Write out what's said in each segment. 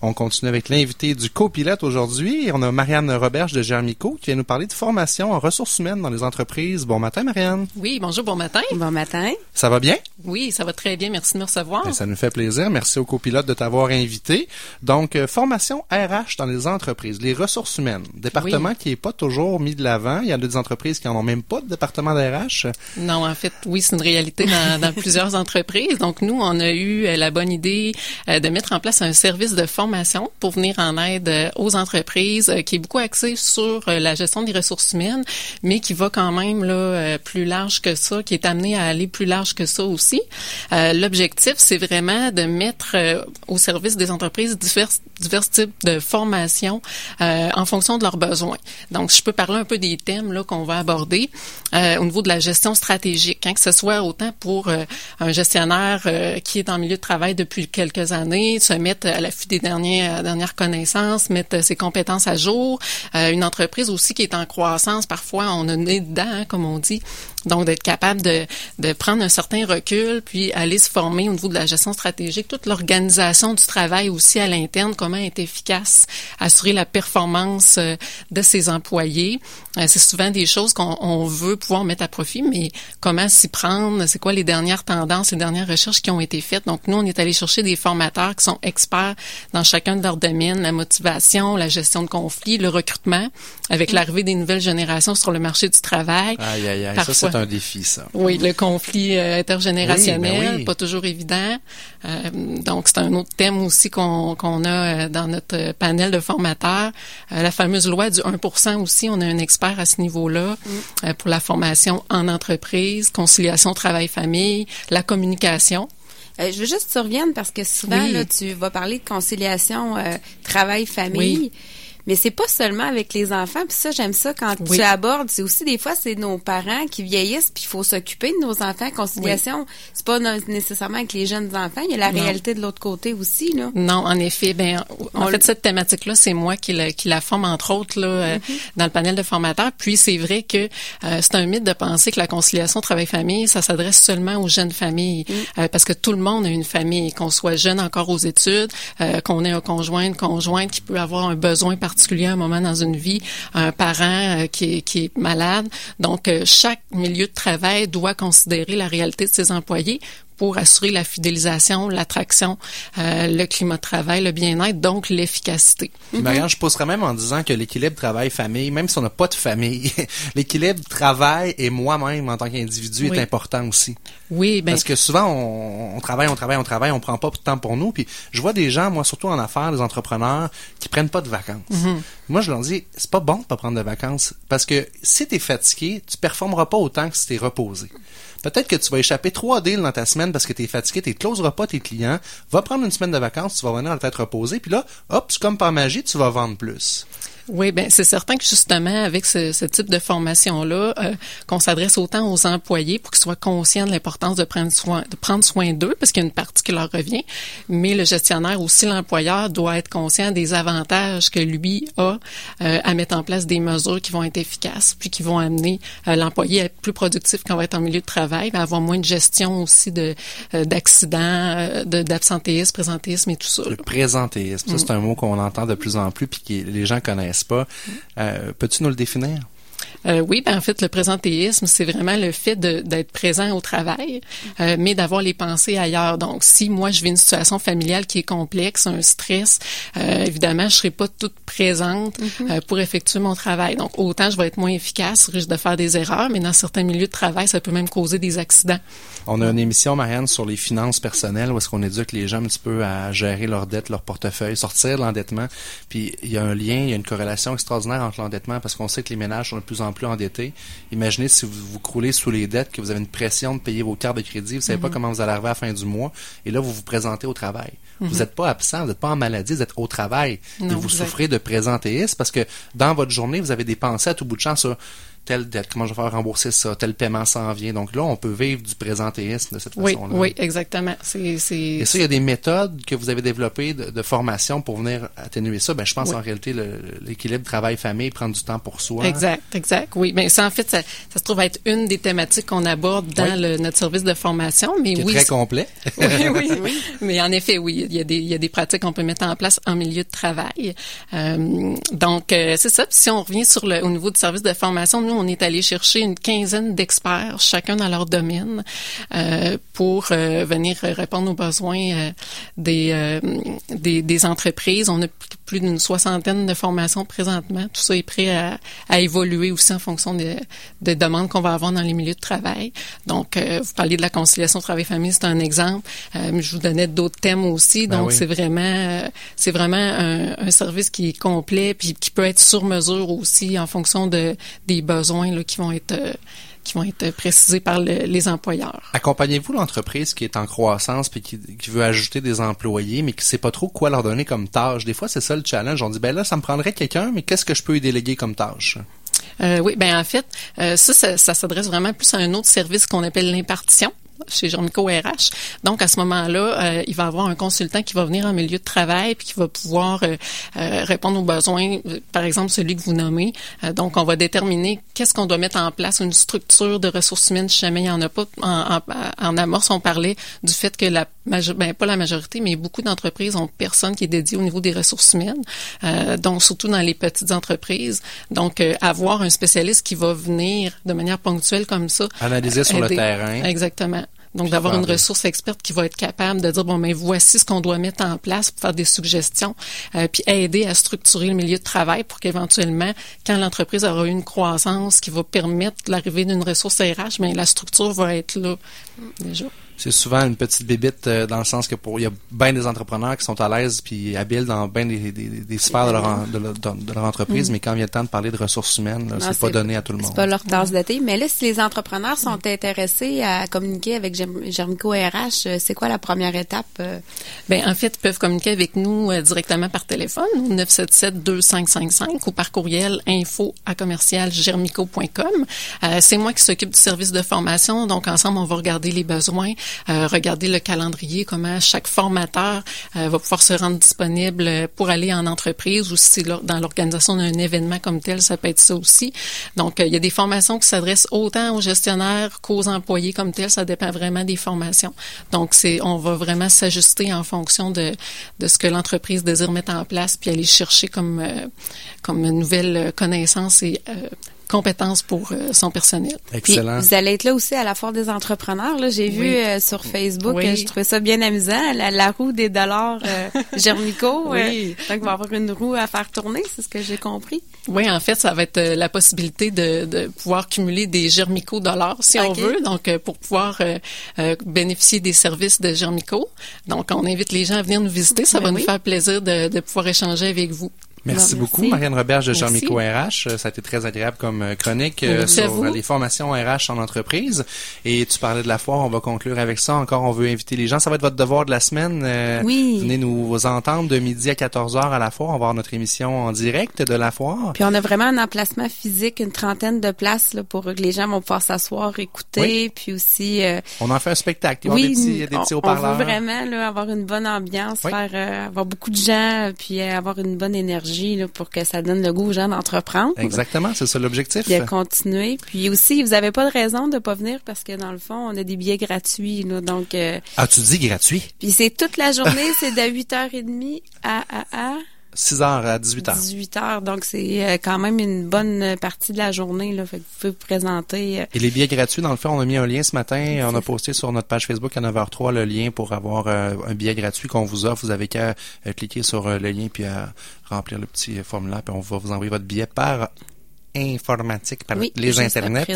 On continue avec l'invité du copilote aujourd'hui. On a Marianne Roberge de Germico qui vient nous parler de formation en ressources humaines dans les entreprises. Bon matin, Marianne. Oui, bonjour, bon matin. Bon matin. Ça va bien? Oui, ça va très bien. Merci de me recevoir. Ben, ça nous fait plaisir. Merci au copilote de t'avoir invité. Donc, euh, formation RH dans les entreprises, les ressources humaines. Département qui est pas toujours mis de l'avant. Il y a des entreprises qui en ont même pas de département d'RH. Non, en fait, oui, c'est une réalité dans, dans plusieurs entreprises. Donc, nous, on a eu euh, la bonne idée euh, de mettre en place un service de formation pour venir en aide euh, aux entreprises, euh, qui est beaucoup axé sur euh, la gestion des ressources humaines, mais qui va quand même là plus large que ça, qui est amené à aller plus large que ça aussi. L'objectif, c'est vraiment de mettre au service des entreprises divers, types de formations en fonction de leurs besoins. Donc, je peux parler un peu des thèmes qu'on va aborder au niveau de la gestion stratégique, hein, que ce soit autant pour un gestionnaire qui est en milieu de travail depuis quelques années, se mettre à l'affût des dernières, dernières connaissances, mettre ses compétences à jour. Euh, une entreprise aussi qui est en croissance, parfois on a nez dedans, hein, comme on dit. Donc, d'être capable de, de prendre un certain recul, puis aller se former au niveau de la gestion stratégique, toute l'organisation du travail aussi à l'interne, comment être efficace, assurer la performance euh, de ses employés. Euh, c'est souvent des choses qu'on veut pouvoir mettre à profit, mais comment s'y prendre, c'est quoi les dernières tendances, les dernières recherches qui ont été faites. Donc, nous, on est allé chercher des formateurs qui sont experts dans chacun de leurs domaines, la motivation, la gestion de conflits, le recrutement, avec l'arrivée des nouvelles générations sur le marché du travail. Aïe, aïe, aïe. ça, c'est un défi, ça. Oui, le conflit euh, intergénérationnel, ben pas toujours évident. Euh, donc, c'est un autre thème aussi qu'on qu'on a euh, dans notre panel de formateurs. la fameuse loi du 1 aussi, on a un expert à ce niveau-là mm. pour la formation en entreprise, conciliation travail-famille, la communication. Je veux juste que tu reviennes parce que souvent, là, tu vas parler de conciliation travail-famille. Oui. Mais c'est pas seulement avec les enfants. Puis ça, j'aime ça quand tu abordes. C'est aussi des fois, c'est nos parents qui vieillissent, puis il faut s'occuper de nos enfants. Conciliation, c'est pas nécessairement avec les jeunes enfants. Il y a la réalité de l'autre côté aussi. Là. Non, en effet. Ben, en fait, cette thématique-là, c'est moi qui la, qui la forme entre autres là, euh, mm-hmm. dans le panel de formateurs. Puis c'est vrai que euh, c'est un mythe de penser que la conciliation travail-famille, ça s'adresse seulement aux jeunes familles, mm. euh, parce que tout le monde a une famille, qu'on soit jeune encore aux études, qu'on ait un conjoint, une conjointe qui peut avoir un besoin particulier particulier un moment dans une vie, un parent euh, qui, est, qui est malade. Donc, euh, chaque milieu de travail doit considérer la réalité de ses employés pour assurer la fidélisation, l'attraction, euh, le climat de travail, le bien-être, donc l'efficacité. Mm je poserais même en disant que l'équilibre travail-famille, même si on n'a pas de famille, l'équilibre travail et moi-même en tant qu'individu est important aussi. Oui, ben... Parce que souvent, on, travaille, on travaille, on travaille, on prend pas de temps pour nous. Puis je vois des gens, moi, surtout en affaires, des entrepreneurs, qui prennent pas de vacances. Mhm. Moi, je leur dis, c'est pas bon de pas prendre de vacances. Parce que si tu es fatigué, tu performeras pas autant que si tu es reposé. Peut-être que tu vas échapper trois deals dans ta semaine parce que tu es fatigué, tu ne closeras pas tes clients. Va prendre une semaine de vacances, tu vas venir la tête reposée, puis là, hop, comme par magie, tu vas vendre plus. Oui, ben c'est certain que justement avec ce, type de formation là, euh, qu'on s'adresse autant aux employés pour qu'ils soient conscients de l'importance de prendre soin de prendre soin d'eux parce qu'il y a une partie qui leur revient, mais le gestionnaire aussi l'employeur doit être conscient des avantages que lui a euh, à mettre en place des mesures qui vont être efficaces puis qui vont amener euh, l'employé à être plus productif quand on va être en milieu de travail, à avoir moins de gestion aussi de d'accidents, d'absentéisme, présentéisme et tout ça. Le présentéisme, ça c'est un mot qu'on entend de plus en plus puis que les gens connaissent pas. Euh, peux-tu nous le définir? Euh, oui, ben en fait, le présentéisme, c'est vraiment le fait d'être présent au travail, euh, mais d'avoir les pensées ailleurs. Donc, si moi, je vis une situation familiale qui est complexe, un stress, euh, évidemment, je serai pas toute présente euh, pour effectuer mon travail. Donc, autant je vais être moins efficace, risque de faire des erreurs, mais dans certains milieux de travail, ça peut même causer des accidents. On a une émission, Marianne, sur les finances personnelles, où est-ce qu'on éduque les gens un petit peu à gérer leurs dettes, leur portefeuille, sortir de l'endettement. Puis, il y a un lien, il y a une corrélation extraordinaire entre l'endettement, parce qu'on sait que les ménages sont plus en plus endettés. Imaginez si vous vous croulez sous les dettes, que vous avez une pression de payer vos cartes de crédit, vous savez pas mhm. comment vous allez arriver à la fin du mois, et là, vous vous présentez au travail. Vous n'êtes mhm. pas absent, vous n'êtes pas en maladie, vous êtes au travail. et vous, souffrez de présentéisme parce que dans votre journée, vous avez des pensées à tout bout de champ sur telle dette, comment je vais faire rembourser ça, tel paiement s'en vient. Donc là, on peut vivre du présentéisme de cette façon-là. Oui, exactement. C'est, Et ça, il y a des méthodes que vous avez développées de, formation pour venir atténuer ça. Ben, je pense en réalité l'équilibre travail-famille, prendre du temps pour soi. Exact, exact. Oui, mais ça, en fait, ça, ça se trouve être une des thématiques qu'on aborde dans le, notre service de formation. Mais Qui oui, très complet. oui, oui, oui. Mais en effet, oui, il y a des, il y a des pratiques qu'on peut mettre en place en milieu de travail. Euh, donc, euh, c'est ça. Puis si on revient sur le, au niveau du service de formation, nous, on est allé chercher une quinzaine d'experts, chacun dans leur domaine, euh, pour euh, venir répondre aux besoins euh, des, des, des, entreprises. On a plus d'une soixantaine de formations présentement. Tout ça est prêt à, à évoluer aussi en fonction des, des demandes qu'on va avoir dans les milieux de travail. Donc, vous parliez de la conciliation travail-famille, c'est un exemple. je vous donnais d'autres thèmes aussi. Ben Donc, c'est vraiment, c'est vraiment un, un, service qui est complet puis qui peut être sur mesure aussi en fonction de des besoins là, qui vont être euh, qui vont être précisés par les employeurs. Accompagnez-vous l'entreprise qui est en croissance puis qui, veut ajouter des employés, mais qui sait pas trop quoi leur donner comme tâche? Des fois, c'est ça le challenge. On dit ben là, ça me prendrait quelqu'un, mais qu'est-ce que je peux y déléguer comme tâche? Euh, oui, ben en fait, euh, ça, ça, ça s'adresse vraiment plus à un autre service qu'on appelle l'impartition chez RH. Donc, à ce moment-là, euh, il va avoir un consultant qui va venir en milieu de travail puis qui va pouvoir euh, euh, répondre aux besoins, par exemple celui que vous nommez. donc, on va déterminer qu'est-ce qu'on doit mettre en place, une structure de ressources humaines, si jamais il n'y en a pas. En, en, amorce, on parlait du fait que la ben, pas la majorité, mais beaucoup d'entreprises ont personne qui est dédié au niveau des ressources humaines, donc surtout dans les petites entreprises. Donc, avoir un spécialiste qui va venir de manière ponctuelle comme ça. Analyser sur le terrain. Exactement. Donc, d'avoir une ressource experte qui va être capable de dire, bon, mais voici ce qu'on doit mettre en place pour faire des suggestions, euh, puis aider à structurer le milieu de travail pour qu'éventuellement, quand l'entreprise aura une croissance qui va permettre l'arrivée d'une ressource RH, mais la structure va être là déjà c'est souvent une petite bébite euh, dans le sens que pour il y a bien des entrepreneurs qui sont à l'aise puis habiles dans bien des, des, des sphères de leur, de, leur, entreprise, mm. mais quand il y a le temps de parler de ressources humaines, c'est pas donné à tout le monde. C'est pas leur tasse de thé. Mais là, si les entrepreneurs sont intéressés à communiquer avec Germico RH, euh, c'est quoi la première étape? Euh? Ben en fait, ils peuvent communiquer avec nous directement par téléphone, 977-2555 ou par courriel info à commercial germico.com. c'est moi qui s'occupe du service de formation, donc ensemble, on va regarder les besoins, euh, regarder le calendrier, comment chaque formateur euh, va pouvoir se rendre disponible pour aller en entreprise ou si dans l'organisation d'un événement comme tel, ça peut être ça aussi. Donc, euh, il y a des formations qui s'adressent autant aux gestionnaires qu'aux employés comme tel. Ça dépend vraiment des formations. Donc, c'est on va vraiment s'ajuster en fonction de, de ce que l'entreprise désire mettre en place puis aller chercher comme, comme nouvelle connaissance et compétences pour euh, son personnel. Excellent. vous allez être là aussi à la Foire des entrepreneurs. Là, j'ai vu euh, sur Facebook, oui. je trouvais ça bien amusant, la, roue des dollars euh, Germico. oui. donc, il va y avoir une roue à faire tourner, c'est ce que j'ai compris. Oui, en fait, ça va être la possibilité de, de pouvoir cumuler des Germico dollars, si on veut, donc pour pouvoir bénéficier des services de Germico. Donc, on invite les gens à venir nous visiter. Ça ben va nous faire plaisir de, de pouvoir échanger avec vous. Merci, beaucoup, Marianne Roberge de Jean-Mico RH. Ça a été très agréable comme euh, chronique euh, sur les formations RH en entreprise. Et tu parlais de la foire, on va conclure avec ça. Encore, on veut inviter les gens. Ça va être votre devoir de la semaine. Euh, oui. Venez nous entendre de midi à 14 heures à la foire. On va avoir notre émission en direct de la foire. Puis on a vraiment un emplacement physique, une trentaine de places là, pour que les gens vont pouvoir s'asseoir, écouter. Puis aussi... on en fait un spectacle. Il y oui, des petits, des haut-parleurs. On veut vraiment là, avoir une bonne ambiance, faire avoir beaucoup de gens, puis avoir une bonne énergie pour que ça donne le goût aux gens d'entreprendre. Exactement, c'est ça l'objectif. De continuer. Puis aussi, vous n'avez pas de raison de pas venir parce que dans le fond, on a des billets gratuits. donc. Euh, ah, tu dis gratuit? Puis c'est toute la journée, c'est de 8h30 à à à. 6 h à 18 h 18 h donc c'est euh, quand même une bonne partie de la journée là. Fait que vous pouvez vous présenter. Euh. Et les billets gratuits, dans le fond, on a mis un lien ce matin. On a posté sur notre page Facebook à 9h03 le lien pour avoir euh, un billet gratuit qu'on vous offre. Vous avez qu'à cliquer sur le lien puis à remplir le petit formulaire puis on va vous envoyer votre billet par informatique par les internets.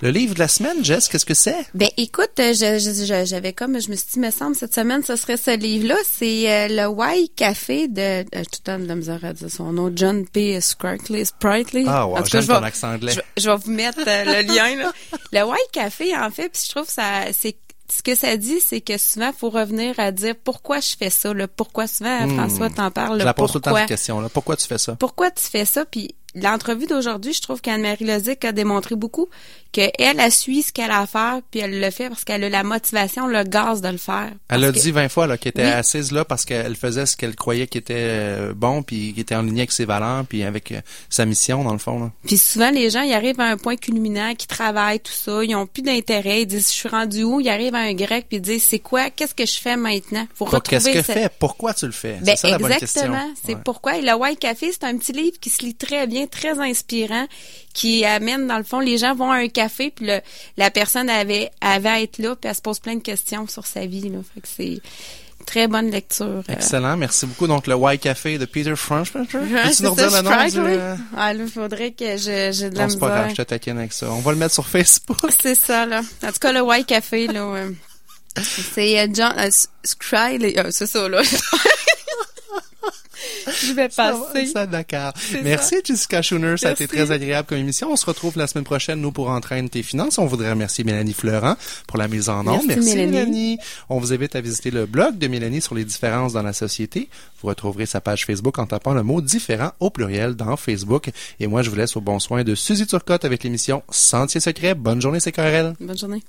Le livre de la semaine, Jess, qu'est-ce que c'est? Ben écoute, j'avais comme je me suis dit me semble cette semaine ce serait ce livre-là, c'est euh, le Why Café de euh, tout le temps de la misère à dire son nom John P. Sprightly. Sprightly. Ah ouais, ton accent anglais. Je, vais vous mettre euh, le lien là. Le Why Café en fait, puis je trouve ça c'est ce que ça dit, c'est que souvent, il faut revenir à dire pourquoi je fais ça. Là, pourquoi souvent, hmm. François t'en parle. Je la pose tout le temps cette question. Là. Pourquoi tu fais ça? Pourquoi tu fais ça? Puis l'entrevue d'aujourd'hui, je trouve qu'Anne-Marie Lozic a démontré beaucoup qu'elle, elle suit ce qu'elle a à faire, puis elle le fait parce qu'elle a la motivation, le gaz de le faire. Elle a dit 20 fois là, qu'elle était assise là parce qu'elle faisait ce qu'elle croyait qui était euh, bon, puis qui était en ligne avec ses valeurs, puis avec euh, sa mission, dans le fond. Là. Puis souvent, les gens, ils arrivent à un point culminant, qui travaillent, tout ça, ils ont plus d'intérêt, ils disent, je suis rendu où? Ils arrivent à un grec, puis ils disent, c'est quoi? Qu'est-ce que je fais maintenant? Qu'est-ce que fait? Pourquoi tu le fais? Ben, ça, exactement. C'est pourquoi. Et le White Café, c'est un petit livre qui se lit très bien, très inspirant, qui amène, dans le fond, les gens vont à un café, puis la personne avait, avait à être là, puis elle se pose plein de questions sur sa vie. Là. Fait que c'est très bonne lecture. Euh. Excellent, merci beaucoup. Donc, le White Café de Peter Franchmacher. Peux-tu nous redire le nom du... Ah, là, il faudrait que je, j'ai de la misère. c'est pas grave, je te taquine avec ça. On va le mettre sur Facebook. C'est ça, là. En tout cas, le White Café, là, c'est euh, John, euh, Scry, c'est ça, là. Je vais passer. Ça, d'accord. Merci, Jessica Schooner. Ça a été très agréable comme émission. On se retrouve la semaine prochaine, nous, pour entraîner tes finances. On voudrait remercier Mélanie Fleurant pour la mise en ombre. Merci, Mélanie. On vous invite à visiter le blog de Mélanie sur les différences dans la société. Vous retrouverez sa page Facebook en tapant le mot différent au pluriel dans Facebook. Et moi, je vous laisse au bon soin de Suzy Turcotte avec l'émission Sentier secret. Bonne journée, c'est Bonne journée.